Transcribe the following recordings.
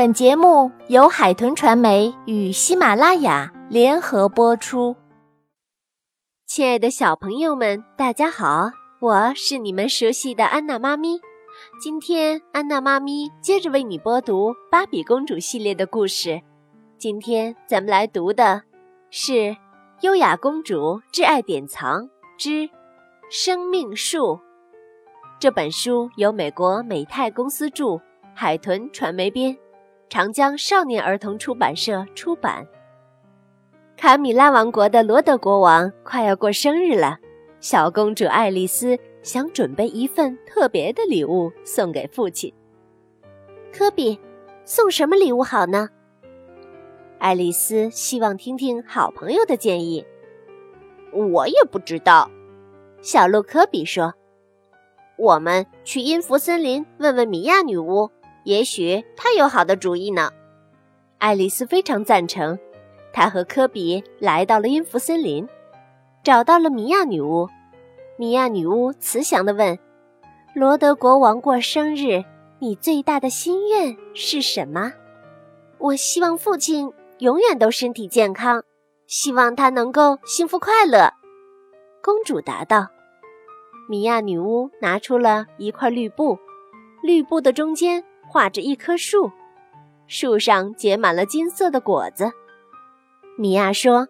本节目由海豚传媒与喜马拉雅联合播出。亲爱的小朋友们，大家好，我是你们熟悉的安娜妈咪。今天，安娜妈咪接着为你播读《芭比公主》系列的故事。今天咱们来读的是《优雅公主挚爱典藏之生命树》这本书，由美国美泰公司著，海豚传媒编。长江少年儿童出版社出版。卡米拉王国的罗德国王快要过生日了，小公主爱丽丝想准备一份特别的礼物送给父亲。科比，送什么礼物好呢？爱丽丝希望听听好朋友的建议。我也不知道，小鹿科比说：“我们去音符森林问问米娅女巫。”也许他有好的主意呢，爱丽丝非常赞成。她和科比来到了音符森林，找到了米娅女巫。米娅女巫慈祥地问：“罗德国王过生日，你最大的心愿是什么？”“我希望父亲永远都身体健康，希望他能够幸福快乐。”公主答道。米娅女巫拿出了一块绿布，绿布的中间。画着一棵树，树上结满了金色的果子。米娅说：“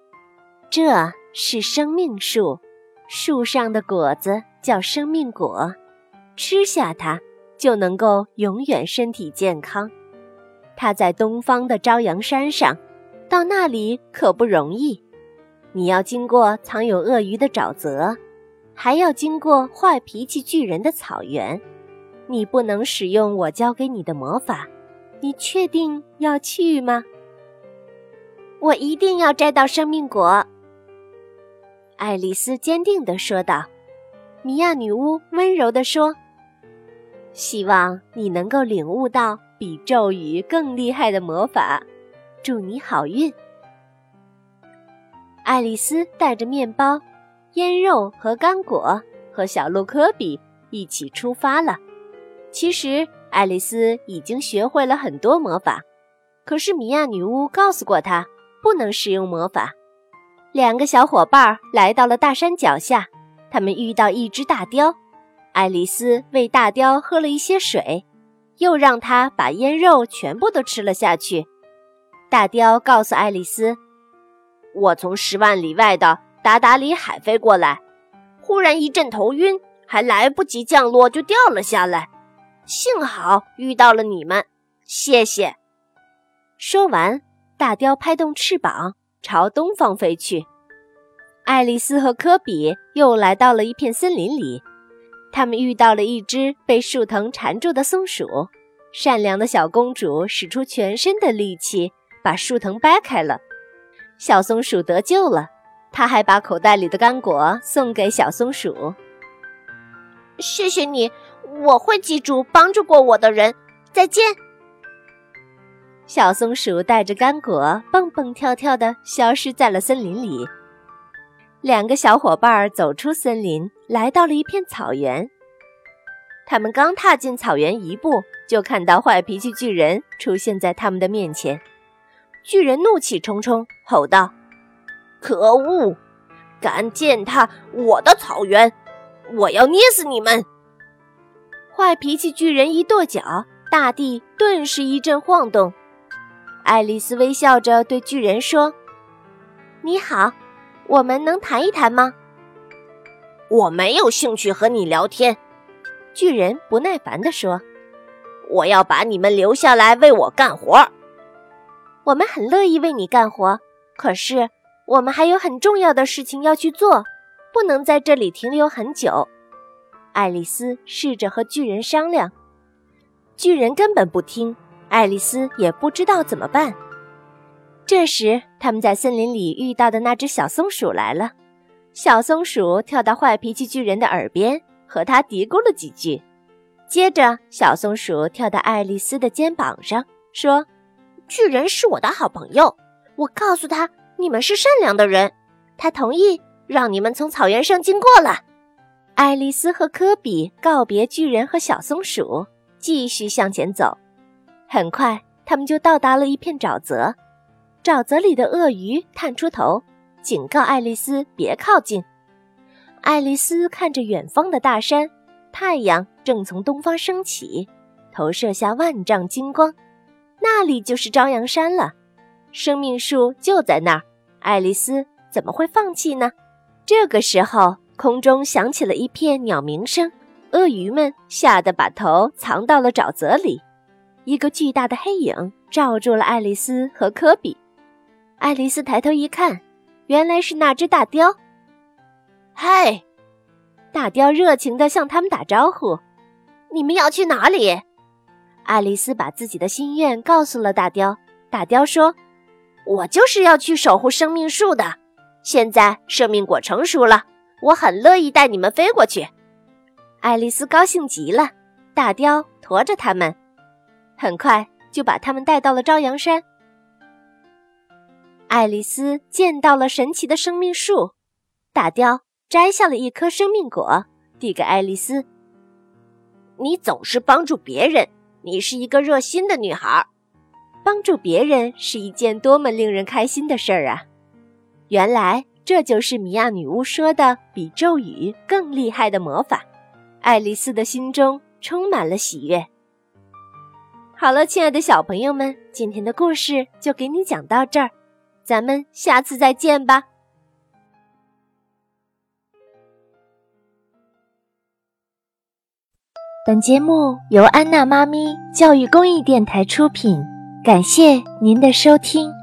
这是生命树，树上的果子叫生命果，吃下它就能够永远身体健康。它在东方的朝阳山上，到那里可不容易。你要经过藏有鳄鱼的沼泽，还要经过坏脾气巨人的草原。”你不能使用我教给你的魔法，你确定要去吗？我一定要摘到生命果。”爱丽丝坚定地说道。米娅女巫温柔地说：“希望你能够领悟到比咒语更厉害的魔法。祝你好运。”爱丽丝带着面包、腌肉和干果，和小鹿科比一起出发了。其实，爱丽丝已经学会了很多魔法，可是米娅女巫告诉过她不能使用魔法。两个小伙伴来到了大山脚下，他们遇到一只大雕。爱丽丝喂大雕喝了一些水，又让它把腌肉全部都吃了下去。大雕告诉爱丽丝：“我从十万里外的达达里海飞过来，忽然一阵头晕，还来不及降落就掉了下来。”幸好遇到了你们，谢谢。说完，大雕拍动翅膀朝东方飞去。爱丽丝和科比又来到了一片森林里，他们遇到了一只被树藤缠住的松鼠。善良的小公主使出全身的力气把树藤掰开了，小松鼠得救了。她还把口袋里的干果送给小松鼠。谢谢你。我会记住帮助过我的人。再见。小松鼠带着干果蹦蹦跳跳的消失在了森林里。两个小伙伴走出森林，来到了一片草原。他们刚踏进草原一步，就看到坏脾气巨人出现在他们的面前。巨人怒气冲冲，吼道：“可恶！敢践踏我的草原，我要捏死你们！”坏脾气巨人一跺脚，大地顿时一阵晃动。爱丽丝微笑着对巨人说：“你好，我们能谈一谈吗？”“我没有兴趣和你聊天。”巨人不耐烦地说：“我要把你们留下来为我干活。”“我们很乐意为你干活，可是我们还有很重要的事情要去做，不能在这里停留很久。”爱丽丝试着和巨人商量，巨人根本不听。爱丽丝也不知道怎么办。这时，他们在森林里遇到的那只小松鼠来了。小松鼠跳到坏脾气巨人的耳边，和他嘀咕了几句。接着，小松鼠跳到爱丽丝的肩膀上，说：“巨人是我的好朋友，我告诉他你们是善良的人，他同意让你们从草原上经过了。”爱丽丝和科比告别巨人和小松鼠，继续向前走。很快，他们就到达了一片沼泽。沼泽里的鳄鱼探出头，警告爱丽丝别靠近。爱丽丝看着远方的大山，太阳正从东方升起，投射下万丈金光，那里就是朝阳山了。生命树就在那儿，爱丽丝怎么会放弃呢？这个时候，空中响起了一片鸟鸣声，鳄鱼们吓得把头藏到了沼泽里。一个巨大的黑影罩住了爱丽丝和科比。爱丽丝抬头一看，原来是那只大雕。嗨，大雕热情地向他们打招呼：“你们要去哪里？”爱丽丝把自己的心愿告诉了大雕。大雕说：“我就是要去守护生命树的。现在生命果成熟了，我很乐意带你们飞过去。”爱丽丝高兴极了。大雕驮着他们，很快就把他们带到了朝阳山。爱丽丝见到了神奇的生命树，大雕。摘下了一颗生命果，递给爱丽丝。你总是帮助别人，你是一个热心的女孩。帮助别人是一件多么令人开心的事儿啊！原来这就是米娅女巫说的比咒语更厉害的魔法。爱丽丝的心中充满了喜悦。好了，亲爱的小朋友们，今天的故事就给你讲到这儿，咱们下次再见吧。本节目由安娜妈咪教育公益电台出品，感谢您的收听。